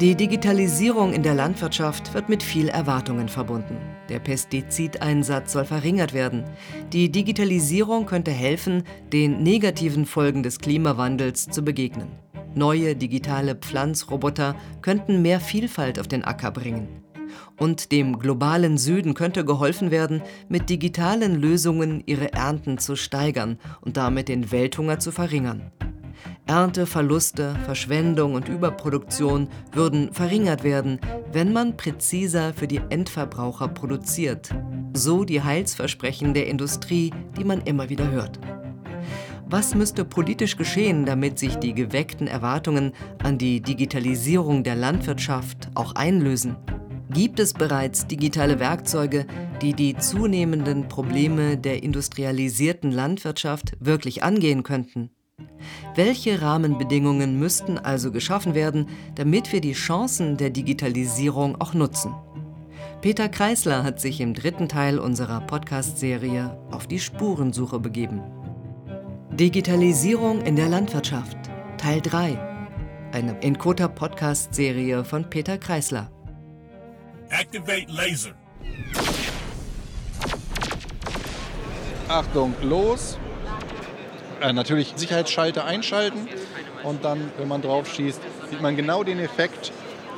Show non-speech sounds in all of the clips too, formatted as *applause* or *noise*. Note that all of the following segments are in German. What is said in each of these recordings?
Die Digitalisierung in der Landwirtschaft wird mit viel Erwartungen verbunden. Der Pestizideinsatz soll verringert werden. Die Digitalisierung könnte helfen, den negativen Folgen des Klimawandels zu begegnen. Neue digitale Pflanzroboter könnten mehr Vielfalt auf den Acker bringen. Und dem globalen Süden könnte geholfen werden, mit digitalen Lösungen ihre Ernten zu steigern und damit den Welthunger zu verringern. Ernteverluste, Verschwendung und Überproduktion würden verringert werden, wenn man präziser für die Endverbraucher produziert. So die Heilsversprechen der Industrie, die man immer wieder hört. Was müsste politisch geschehen, damit sich die geweckten Erwartungen an die Digitalisierung der Landwirtschaft auch einlösen? Gibt es bereits digitale Werkzeuge, die die zunehmenden Probleme der industrialisierten Landwirtschaft wirklich angehen könnten? Welche Rahmenbedingungen müssten also geschaffen werden, damit wir die Chancen der Digitalisierung auch nutzen? Peter Kreisler hat sich im dritten Teil unserer Podcast-Serie auf die Spurensuche begeben. Digitalisierung in der Landwirtschaft, Teil 3. Eine Encota Podcast-Serie von Peter Kreisler. Activate Laser. Achtung, los äh, natürlich Sicherheitsschalter einschalten und dann, wenn man drauf schießt, sieht man genau den Effekt.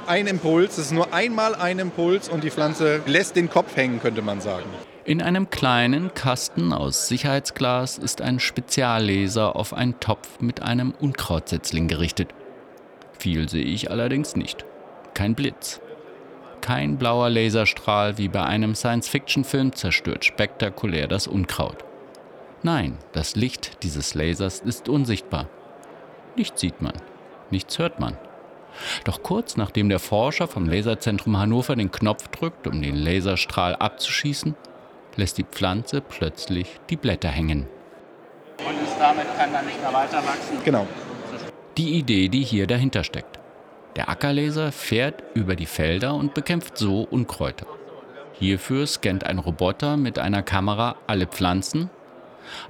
Ein Impuls, es ist nur einmal ein Impuls und die Pflanze lässt den Kopf hängen, könnte man sagen. In einem kleinen Kasten aus Sicherheitsglas ist ein Speziallaser auf einen Topf mit einem Unkrautsetzling gerichtet. Viel sehe ich allerdings nicht. Kein Blitz. Kein blauer Laserstrahl wie bei einem Science-Fiction-Film zerstört spektakulär das Unkraut. Nein, das Licht dieses Lasers ist unsichtbar. Nichts sieht man, nichts hört man. Doch kurz nachdem der Forscher vom Laserzentrum Hannover den Knopf drückt, um den Laserstrahl abzuschießen, lässt die Pflanze plötzlich die Blätter hängen. Und ist damit kann dann nicht mehr weiter wachsen? Genau. Die Idee, die hier dahinter steckt. Der Ackerlaser fährt über die Felder und bekämpft so Unkräuter. Hierfür scannt ein Roboter mit einer Kamera alle Pflanzen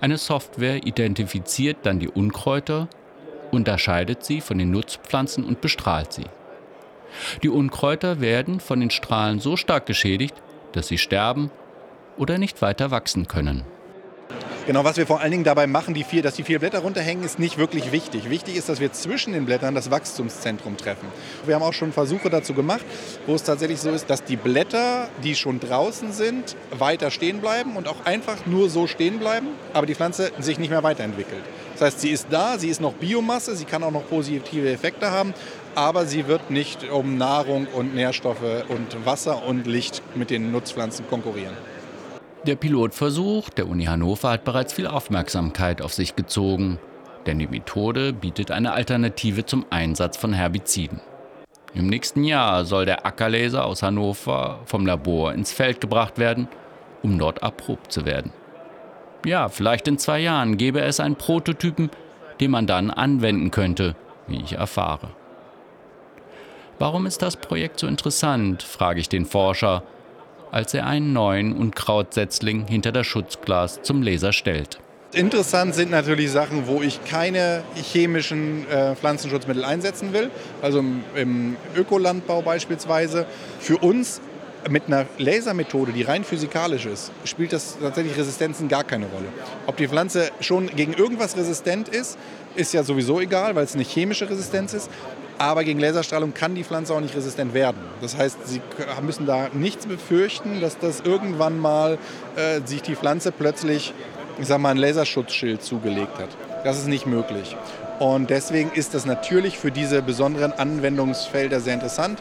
eine Software identifiziert dann die Unkräuter, unterscheidet sie von den Nutzpflanzen und bestrahlt sie. Die Unkräuter werden von den Strahlen so stark geschädigt, dass sie sterben oder nicht weiter wachsen können. Genau, was wir vor allen Dingen dabei machen, die vier, dass die vier Blätter runterhängen, ist nicht wirklich wichtig. Wichtig ist, dass wir zwischen den Blättern das Wachstumszentrum treffen. Wir haben auch schon Versuche dazu gemacht, wo es tatsächlich so ist, dass die Blätter, die schon draußen sind, weiter stehen bleiben und auch einfach nur so stehen bleiben, aber die Pflanze sich nicht mehr weiterentwickelt. Das heißt, sie ist da, sie ist noch Biomasse, sie kann auch noch positive Effekte haben, aber sie wird nicht um Nahrung und Nährstoffe und Wasser und Licht mit den Nutzpflanzen konkurrieren. Der Pilotversuch der Uni Hannover hat bereits viel Aufmerksamkeit auf sich gezogen, denn die Methode bietet eine Alternative zum Einsatz von Herbiziden. Im nächsten Jahr soll der Ackerlaser aus Hannover vom Labor ins Feld gebracht werden, um dort erprobt zu werden. Ja, vielleicht in zwei Jahren gäbe es einen Prototypen, den man dann anwenden könnte, wie ich erfahre. Warum ist das Projekt so interessant, frage ich den Forscher, als er einen neuen Unkrautsetzling hinter das Schutzglas zum Leser stellt. Interessant sind natürlich Sachen, wo ich keine chemischen äh, Pflanzenschutzmittel einsetzen will, also im, im Ökolandbau beispielsweise. Für uns mit einer Lasermethode, die rein physikalisch ist, spielt das tatsächlich Resistenzen gar keine Rolle. Ob die Pflanze schon gegen irgendwas resistent ist, ist ja sowieso egal, weil es eine chemische Resistenz ist. Aber gegen Laserstrahlung kann die Pflanze auch nicht resistent werden. Das heißt, Sie müssen da nichts befürchten, dass das irgendwann mal äh, sich die Pflanze plötzlich, ich sag mal, ein Laserschutzschild zugelegt hat. Das ist nicht möglich. Und deswegen ist das natürlich für diese besonderen Anwendungsfelder sehr interessant.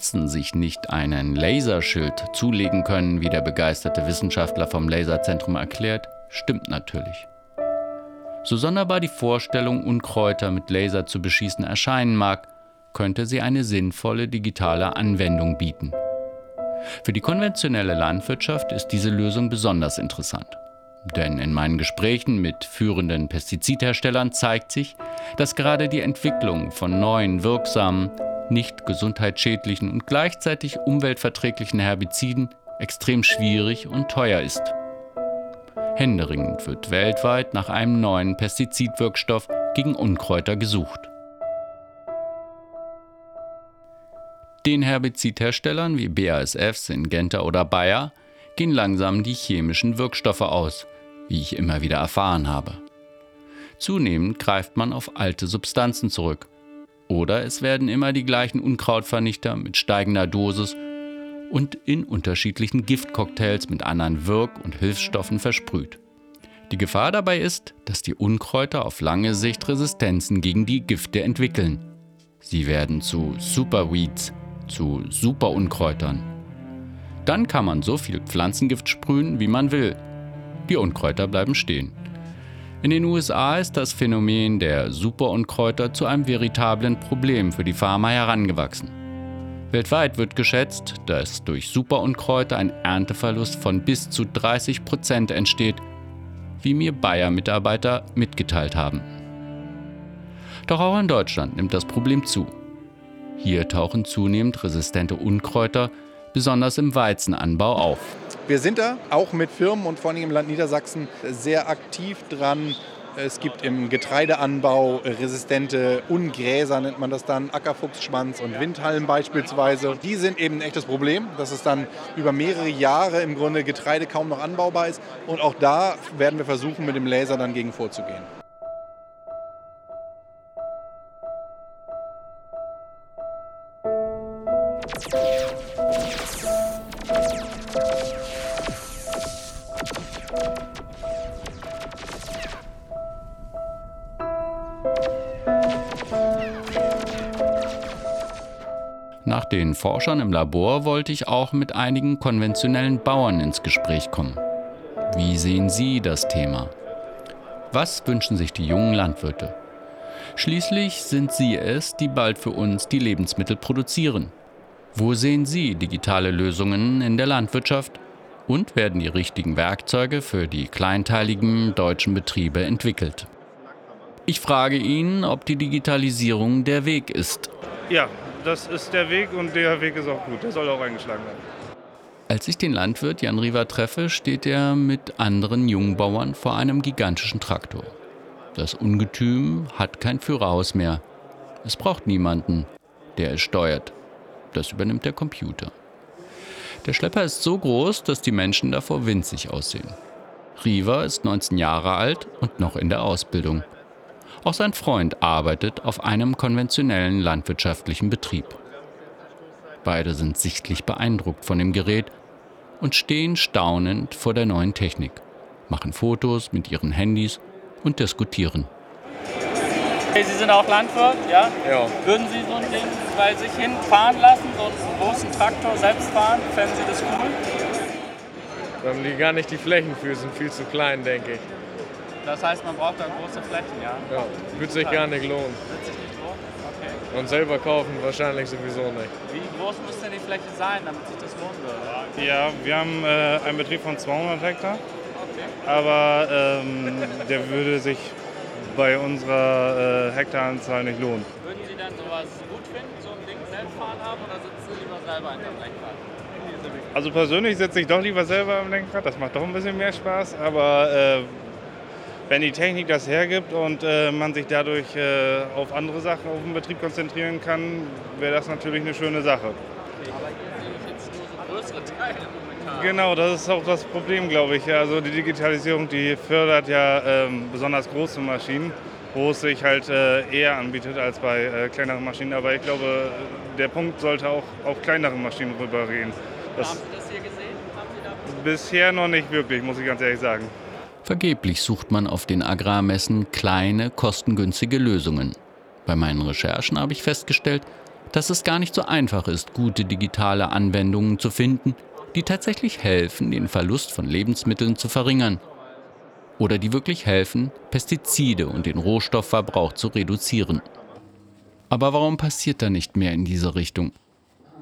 Pflanzen sich nicht einen Laserschild zulegen können, wie der begeisterte Wissenschaftler vom Laserzentrum erklärt, stimmt natürlich. So sonderbar die Vorstellung, Unkräuter mit Laser zu beschießen erscheinen mag, könnte sie eine sinnvolle digitale Anwendung bieten. Für die konventionelle Landwirtschaft ist diese Lösung besonders interessant. Denn in meinen Gesprächen mit führenden Pestizidherstellern zeigt sich, dass gerade die Entwicklung von neuen, wirksamen, nicht gesundheitsschädlichen und gleichzeitig umweltverträglichen Herbiziden extrem schwierig und teuer ist. Händeringend wird weltweit nach einem neuen Pestizidwirkstoff gegen Unkräuter gesucht. Den Herbizidherstellern wie BASF, Syngenta oder Bayer gehen langsam die chemischen Wirkstoffe aus, wie ich immer wieder erfahren habe. Zunehmend greift man auf alte Substanzen zurück. Oder es werden immer die gleichen Unkrautvernichter mit steigender Dosis und in unterschiedlichen Giftcocktails mit anderen Wirk- und Hilfsstoffen versprüht. Die Gefahr dabei ist, dass die Unkräuter auf lange Sicht Resistenzen gegen die Gifte entwickeln. Sie werden zu Superweeds, zu Superunkräutern. Dann kann man so viel Pflanzengift sprühen, wie man will. Die Unkräuter bleiben stehen. In den USA ist das Phänomen der Superunkräuter zu einem veritablen Problem für die Farmer herangewachsen. Weltweit wird geschätzt, dass durch Superunkräuter ein Ernteverlust von bis zu 30 Prozent entsteht, wie mir Bayer-Mitarbeiter mitgeteilt haben. Doch auch in Deutschland nimmt das Problem zu. Hier tauchen zunehmend resistente Unkräuter, besonders im Weizenanbau, auf. Wir sind da auch mit Firmen und vor allem im Land Niedersachsen sehr aktiv dran. Es gibt im Getreideanbau resistente Ungräser, nennt man das dann, Ackerfuchsschwanz und Windhallen beispielsweise. Die sind eben ein echtes Problem, dass es dann über mehrere Jahre im Grunde Getreide kaum noch anbaubar ist. Und auch da werden wir versuchen, mit dem Laser dann gegen vorzugehen. Nach den Forschern im Labor wollte ich auch mit einigen konventionellen Bauern ins Gespräch kommen. Wie sehen Sie das Thema? Was wünschen sich die jungen Landwirte? Schließlich sind sie es, die bald für uns die Lebensmittel produzieren. Wo sehen Sie digitale Lösungen in der Landwirtschaft? Und werden die richtigen Werkzeuge für die kleinteiligen deutschen Betriebe entwickelt? Ich frage ihn, ob die Digitalisierung der Weg ist. Ja, das ist der Weg und der Weg ist auch gut. Der soll auch eingeschlagen werden. Als ich den Landwirt Jan Riva treffe, steht er mit anderen Jungbauern vor einem gigantischen Traktor. Das Ungetüm hat kein Führerhaus mehr. Es braucht niemanden, der es steuert. Das übernimmt der Computer. Der Schlepper ist so groß, dass die Menschen davor winzig aussehen. Riva ist 19 Jahre alt und noch in der Ausbildung. Auch sein Freund arbeitet auf einem konventionellen landwirtschaftlichen Betrieb. Beide sind sichtlich beeindruckt von dem Gerät und stehen staunend vor der neuen Technik, machen Fotos mit ihren Handys und diskutieren. Okay, Sie sind auch Landwirt, ja? Ja. Würden Sie so ein Ding bei sich hinfahren lassen, so einen großen Traktor selbst fahren? Fänden Sie das cool? Da haben die gar nicht die Flächen für, sind viel zu klein, denke ich. Das heißt, man braucht da große Flächen, ja? Ja, wird sich gar nicht lohnen. Wird sich nicht lohnen? Okay. Und selber kaufen wahrscheinlich sowieso nicht. Wie groß muss denn die Fläche sein, damit sich das lohnen würde? Ja, wir haben äh, einen Betrieb von 200 Hektar, Okay. aber ähm, der würde sich bei unserer äh, Hektaranzahl nicht lohnen. Würden Sie denn sowas gut finden, so ein Ding selbst fahren haben oder sitzen Sie lieber selber hinterm Lenkrad? Also persönlich sitze ich doch lieber selber am Lenkrad, das macht doch ein bisschen mehr Spaß, aber äh, wenn die Technik das hergibt und äh, man sich dadurch äh, auf andere Sachen auf dem Betrieb konzentrieren kann, wäre das natürlich eine schöne Sache. Aber hier sehe ich jetzt nur so größere Teile momentan. Genau, das ist auch das Problem, glaube ich. Also die Digitalisierung, die fördert ja ähm, besonders große Maschinen, wo es sich halt äh, eher anbietet als bei äh, kleineren Maschinen. Aber ich glaube, der Punkt sollte auch auf kleinere Maschinen rübergehen. Das Haben Sie das hier gesehen? Bisher noch nicht wirklich, muss ich ganz ehrlich sagen. Vergeblich sucht man auf den Agrarmessen kleine, kostengünstige Lösungen. Bei meinen Recherchen habe ich festgestellt, dass es gar nicht so einfach ist, gute digitale Anwendungen zu finden, die tatsächlich helfen, den Verlust von Lebensmitteln zu verringern. Oder die wirklich helfen, Pestizide und den Rohstoffverbrauch zu reduzieren. Aber warum passiert da nicht mehr in diese Richtung?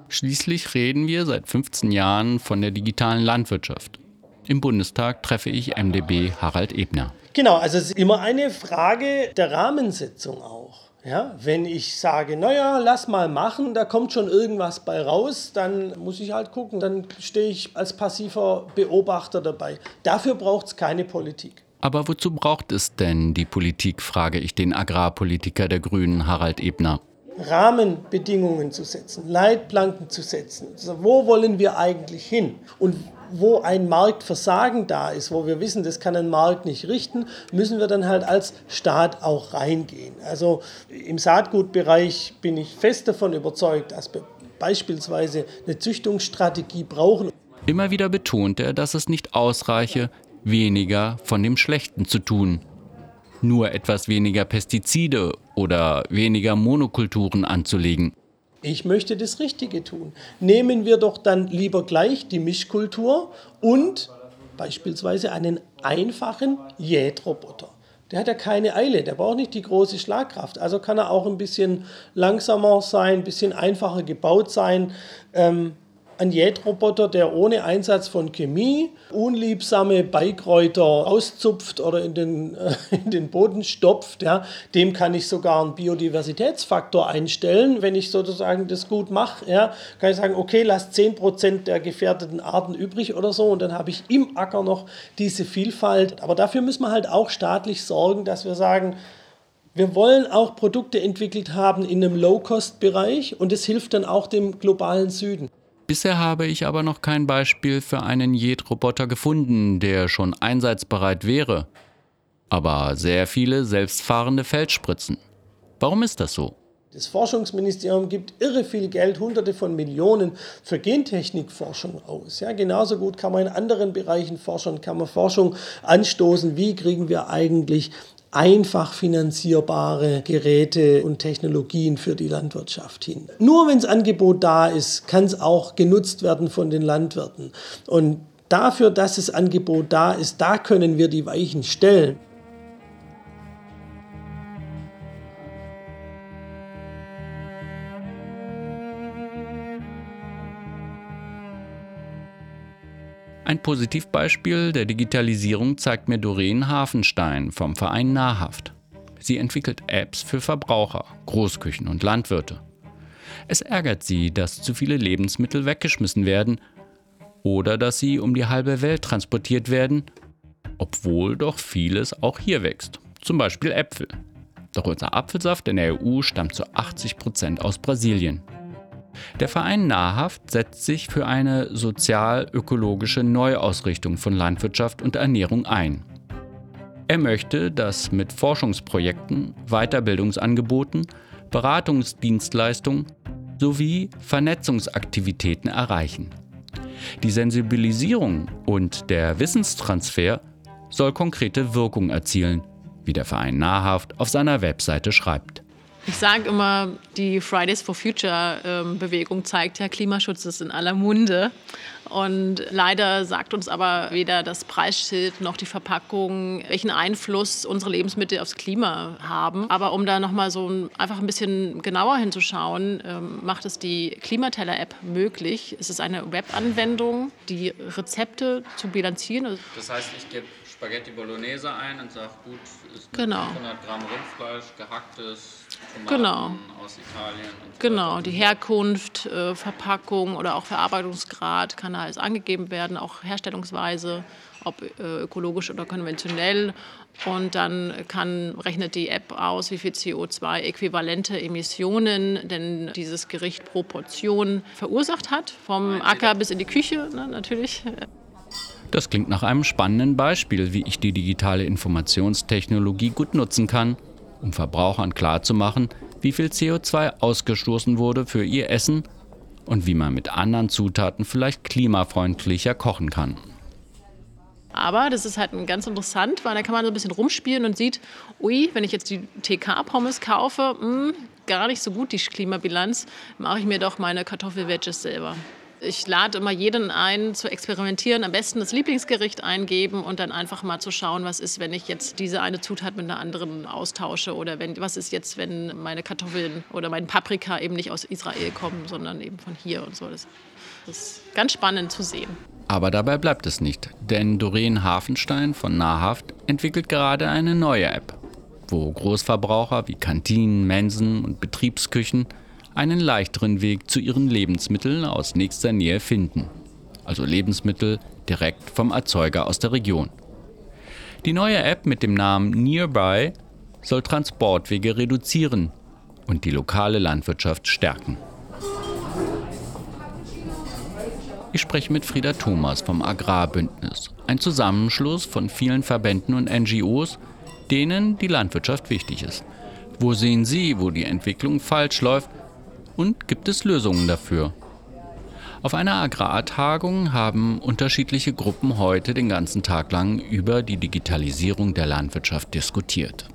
Schließlich reden wir seit 15 Jahren von der digitalen Landwirtschaft. Im Bundestag treffe ich MdB Harald Ebner. Genau, also es ist immer eine Frage der Rahmensetzung auch. Ja, wenn ich sage, naja, lass mal machen, da kommt schon irgendwas bei raus, dann muss ich halt gucken, dann stehe ich als passiver Beobachter dabei. Dafür braucht es keine Politik. Aber wozu braucht es denn die Politik, frage ich den Agrarpolitiker der Grünen Harald Ebner. Rahmenbedingungen zu setzen, Leitplanken zu setzen. Also wo wollen wir eigentlich hin? Und wo ein Marktversagen da ist, wo wir wissen, das kann ein Markt nicht richten, müssen wir dann halt als Staat auch reingehen. Also im Saatgutbereich bin ich fest davon überzeugt, dass wir beispielsweise eine Züchtungsstrategie brauchen. Immer wieder betont er, dass es nicht ausreiche, weniger von dem Schlechten zu tun. Nur etwas weniger Pestizide oder weniger Monokulturen anzulegen. Ich möchte das Richtige tun. Nehmen wir doch dann lieber gleich die Mischkultur und beispielsweise einen einfachen Jätroboter. Der hat ja keine Eile, der braucht nicht die große Schlagkraft. Also kann er auch ein bisschen langsamer sein, ein bisschen einfacher gebaut sein. Ähm, ein Jätroboter, der ohne Einsatz von Chemie unliebsame Beikräuter auszupft oder in den, *laughs* in den Boden stopft, ja, dem kann ich sogar einen Biodiversitätsfaktor einstellen. Wenn ich sozusagen das gut mache, ja, kann ich sagen, okay, lass 10% der gefährdeten Arten übrig oder so und dann habe ich im Acker noch diese Vielfalt. Aber dafür müssen wir halt auch staatlich sorgen, dass wir sagen, wir wollen auch Produkte entwickelt haben in einem Low-Cost-Bereich und es hilft dann auch dem globalen Süden. Bisher habe ich aber noch kein Beispiel für einen Jet-Roboter gefunden, der schon einsatzbereit wäre. Aber sehr viele selbstfahrende Feldspritzen. Warum ist das so? Das Forschungsministerium gibt irre viel Geld, hunderte von Millionen für Gentechnikforschung aus. Ja, genauso gut kann man in anderen Bereichen forschen, kann man Forschung anstoßen. Wie kriegen wir eigentlich einfach finanzierbare Geräte und Technologien für die Landwirtschaft hin. Nur wenn das Angebot da ist, kann es auch genutzt werden von den Landwirten. Und dafür, dass das Angebot da ist, da können wir die Weichen stellen. Ein Positivbeispiel der Digitalisierung zeigt mir Doreen Hafenstein vom Verein Nahrhaft. Sie entwickelt Apps für Verbraucher, Großküchen und Landwirte. Es ärgert sie, dass zu viele Lebensmittel weggeschmissen werden oder dass sie um die halbe Welt transportiert werden, obwohl doch vieles auch hier wächst, zum Beispiel Äpfel. Doch unser Apfelsaft in der EU stammt zu 80 Prozent aus Brasilien. Der Verein Nahrhaft setzt sich für eine sozial-ökologische Neuausrichtung von Landwirtschaft und Ernährung ein. Er möchte das mit Forschungsprojekten, Weiterbildungsangeboten, Beratungsdienstleistungen sowie Vernetzungsaktivitäten erreichen. Die Sensibilisierung und der Wissenstransfer soll konkrete Wirkung erzielen, wie der Verein Nahrhaft auf seiner Webseite schreibt. Ich sage immer, die Fridays for Future ähm, Bewegung zeigt ja, Klimaschutz ist in aller Munde. Und leider sagt uns aber weder das Preisschild noch die Verpackung, welchen Einfluss unsere Lebensmittel aufs Klima haben. Aber um da nochmal so ein, einfach ein bisschen genauer hinzuschauen, ähm, macht es die Klimateller-App möglich. Es ist eine Web-Anwendung, die Rezepte zu bilanzieren. Das heißt, ich gebe Spaghetti Bolognese ein und sage, gut, ist genau. 500 Gramm Rindfleisch, gehacktes, Tomaten genau. aus Italien. So genau, die Herkunft, äh, Verpackung oder auch Verarbeitungsgrad kann da alles angegeben werden, auch Herstellungsweise, ob äh, ökologisch oder konventionell. Und dann kann, rechnet die App aus, wie viel CO2-äquivalente Emissionen denn dieses Gericht pro Portion verursacht hat, vom Acker bis in die Küche ne, natürlich. Das klingt nach einem spannenden Beispiel, wie ich die digitale Informationstechnologie gut nutzen kann, um Verbrauchern klarzumachen, wie viel CO2 ausgestoßen wurde für ihr Essen und wie man mit anderen Zutaten vielleicht klimafreundlicher kochen kann. Aber das ist halt ganz interessant, weil da kann man so ein bisschen rumspielen und sieht, ui, wenn ich jetzt die TK-Pommes kaufe, mh, hm, gar nicht so gut die Klimabilanz, mache ich mir doch meine Kartoffelwedges selber. Ich lade immer jeden ein, zu experimentieren, am besten das Lieblingsgericht eingeben und dann einfach mal zu schauen, was ist, wenn ich jetzt diese eine Zutat mit einer anderen austausche oder wenn, was ist jetzt, wenn meine Kartoffeln oder mein Paprika eben nicht aus Israel kommen, sondern eben von hier und so. Das, ist ganz spannend zu sehen. Aber dabei bleibt es nicht, denn Doreen Hafenstein von Nahrhaft entwickelt gerade eine neue App, wo Großverbraucher wie Kantinen, Mensen und Betriebsküchen einen leichteren Weg zu ihren Lebensmitteln aus nächster Nähe finden. Also Lebensmittel direkt vom Erzeuger aus der Region. Die neue App mit dem Namen Nearby soll Transportwege reduzieren und die lokale Landwirtschaft stärken. Ich spreche mit Frieda Thomas vom Agrarbündnis, ein Zusammenschluss von vielen Verbänden und NGOs, denen die Landwirtschaft wichtig ist. Wo sehen Sie, wo die Entwicklung falsch läuft und gibt es Lösungen dafür? Auf einer Agrartagung haben unterschiedliche Gruppen heute den ganzen Tag lang über die Digitalisierung der Landwirtschaft diskutiert.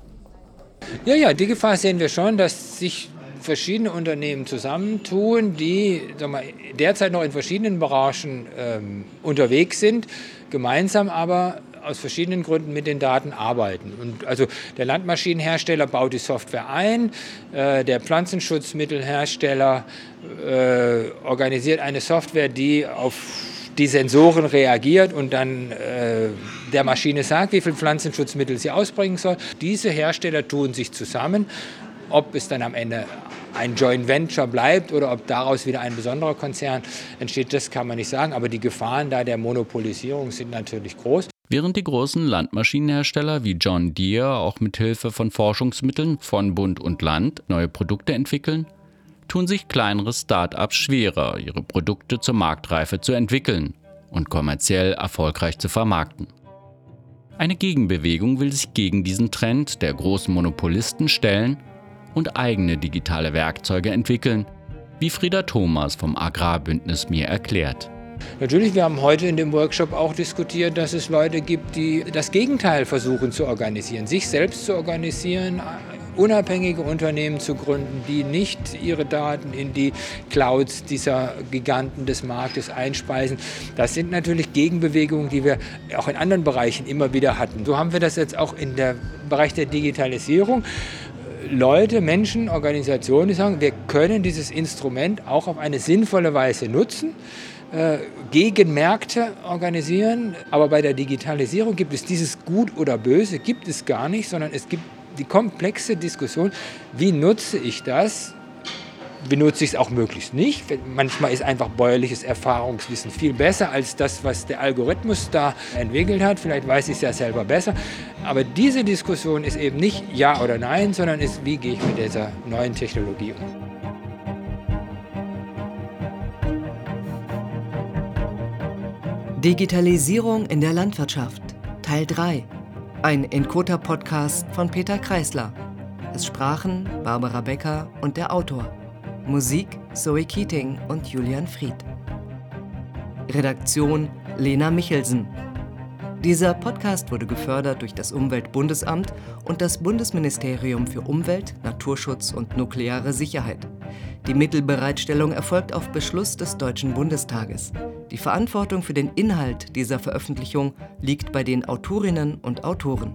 Ja, ja, die Gefahr sehen wir schon, dass sich verschiedene Unternehmen zusammentun, die mal, derzeit noch in verschiedenen Branchen ähm, unterwegs sind, gemeinsam aber aus verschiedenen Gründen mit den Daten arbeiten. Und also der Landmaschinenhersteller baut die Software ein, äh, der Pflanzenschutzmittelhersteller äh, organisiert eine Software, die auf die Sensoren reagiert und dann äh, der Maschine sagt, wie viel Pflanzenschutzmittel sie ausbringen soll. Diese Hersteller tun sich zusammen. Ob es dann am Ende ein Joint Venture bleibt oder ob daraus wieder ein besonderer Konzern entsteht, das kann man nicht sagen. Aber die Gefahren da der Monopolisierung sind natürlich groß. Während die großen Landmaschinenhersteller wie John Deere auch mit Hilfe von Forschungsmitteln von Bund und Land neue Produkte entwickeln, tun sich kleinere Start-ups schwerer, ihre Produkte zur Marktreife zu entwickeln und kommerziell erfolgreich zu vermarkten. Eine Gegenbewegung will sich gegen diesen Trend der großen Monopolisten stellen und eigene digitale Werkzeuge entwickeln, wie Frieda Thomas vom Agrarbündnis mir erklärt. Natürlich, wir haben heute in dem Workshop auch diskutiert, dass es Leute gibt, die das Gegenteil versuchen zu organisieren, sich selbst zu organisieren, unabhängige Unternehmen zu gründen, die nicht ihre Daten in die Clouds dieser Giganten des Marktes einspeisen. Das sind natürlich Gegenbewegungen, die wir auch in anderen Bereichen immer wieder hatten. So haben wir das jetzt auch im Bereich der Digitalisierung. Leute, Menschen, Organisationen, die sagen, wir können dieses Instrument auch auf eine sinnvolle Weise nutzen, gegen Märkte organisieren. Aber bei der Digitalisierung gibt es dieses Gut oder Böse, gibt es gar nicht, sondern es gibt die komplexe Diskussion, wie nutze ich das benutze ich es auch möglichst nicht. Manchmal ist einfach bäuerliches Erfahrungswissen viel besser als das, was der Algorithmus da entwickelt hat. Vielleicht weiß ich es ja selber besser. Aber diese Diskussion ist eben nicht Ja oder Nein, sondern ist, wie gehe ich mit dieser neuen Technologie um. Digitalisierung in der Landwirtschaft Teil 3 Ein Encota-Podcast von Peter Kreisler. Es sprachen Barbara Becker und der Autor. Musik Zoe Keating und Julian Fried. Redaktion Lena Michelsen. Dieser Podcast wurde gefördert durch das Umweltbundesamt und das Bundesministerium für Umwelt, Naturschutz und nukleare Sicherheit. Die Mittelbereitstellung erfolgt auf Beschluss des Deutschen Bundestages. Die Verantwortung für den Inhalt dieser Veröffentlichung liegt bei den Autorinnen und Autoren.